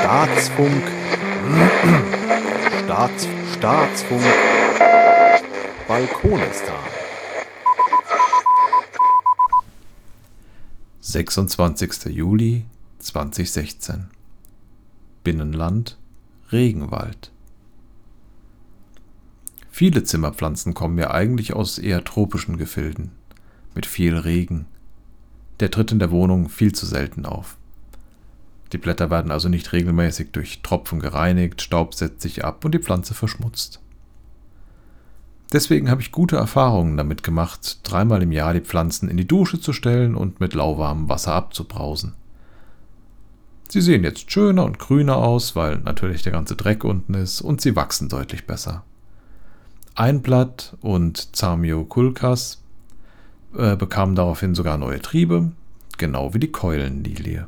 Staatsfunk. Staats, Staatsfunk. Balkonistan. 26. Juli 2016 Binnenland Regenwald Viele Zimmerpflanzen kommen ja eigentlich aus eher tropischen Gefilden, mit viel Regen. Der tritt in der Wohnung viel zu selten auf. Die Blätter werden also nicht regelmäßig durch Tropfen gereinigt, Staub setzt sich ab und die Pflanze verschmutzt. Deswegen habe ich gute Erfahrungen damit gemacht, dreimal im Jahr die Pflanzen in die Dusche zu stellen und mit lauwarmem Wasser abzubrausen. Sie sehen jetzt schöner und grüner aus, weil natürlich der ganze Dreck unten ist und sie wachsen deutlich besser. Einblatt und Zamioculcas äh, bekamen daraufhin sogar neue Triebe, genau wie die Keulenlilie.